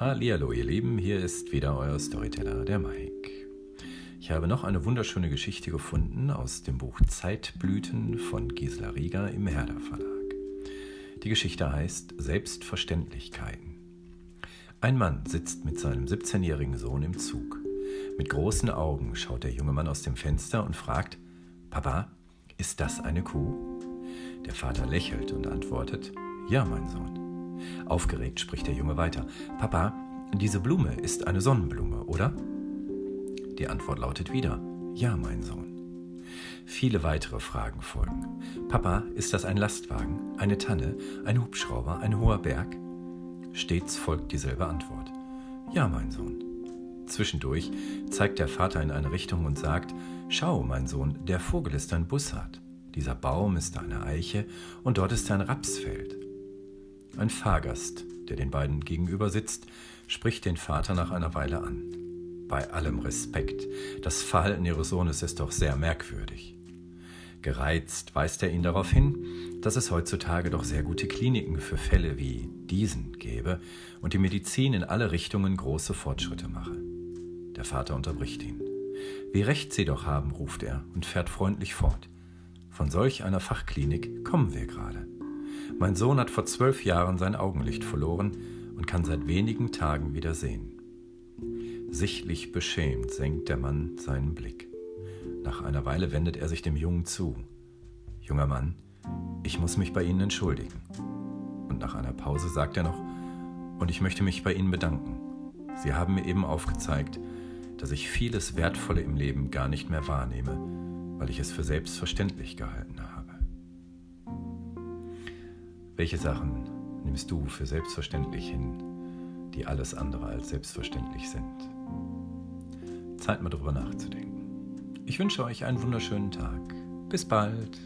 Hallihallo, ihr Lieben, hier ist wieder euer Storyteller, der Mike. Ich habe noch eine wunderschöne Geschichte gefunden aus dem Buch Zeitblüten von Gisela Rieger im Herder Verlag. Die Geschichte heißt Selbstverständlichkeiten. Ein Mann sitzt mit seinem 17-jährigen Sohn im Zug. Mit großen Augen schaut der junge Mann aus dem Fenster und fragt, Papa, ist das eine Kuh? Der Vater lächelt und antwortet, Ja, mein Sohn. Aufgeregt spricht der Junge weiter. Papa, diese Blume ist eine Sonnenblume, oder? Die Antwort lautet wieder, ja, mein Sohn. Viele weitere Fragen folgen. Papa, ist das ein Lastwagen, eine Tanne, ein Hubschrauber, ein hoher Berg? Stets folgt dieselbe Antwort. Ja, mein Sohn. Zwischendurch zeigt der Vater in eine Richtung und sagt, Schau, mein Sohn, der Vogel ist ein Bussard. Dieser Baum ist eine Eiche und dort ist ein Rapsfeld. Ein Fahrgast, der den beiden gegenüber sitzt, spricht den Vater nach einer Weile an. Bei allem Respekt, das Verhalten ihres Sohnes ist doch sehr merkwürdig. Gereizt weist er ihn darauf hin, dass es heutzutage doch sehr gute Kliniken für Fälle wie diesen gäbe und die Medizin in alle Richtungen große Fortschritte mache. Der Vater unterbricht ihn. Wie recht Sie doch haben, ruft er und fährt freundlich fort. Von solch einer Fachklinik kommen wir gerade. Mein Sohn hat vor zwölf Jahren sein Augenlicht verloren und kann seit wenigen Tagen wieder sehen. Sichtlich beschämt senkt der Mann seinen Blick. Nach einer Weile wendet er sich dem Jungen zu. Junger Mann, ich muss mich bei Ihnen entschuldigen. Und nach einer Pause sagt er noch, und ich möchte mich bei Ihnen bedanken. Sie haben mir eben aufgezeigt, dass ich vieles Wertvolle im Leben gar nicht mehr wahrnehme, weil ich es für selbstverständlich gehalten habe. Welche Sachen nimmst du für selbstverständlich hin, die alles andere als selbstverständlich sind? Zeit mal drüber nachzudenken. Ich wünsche euch einen wunderschönen Tag. Bis bald.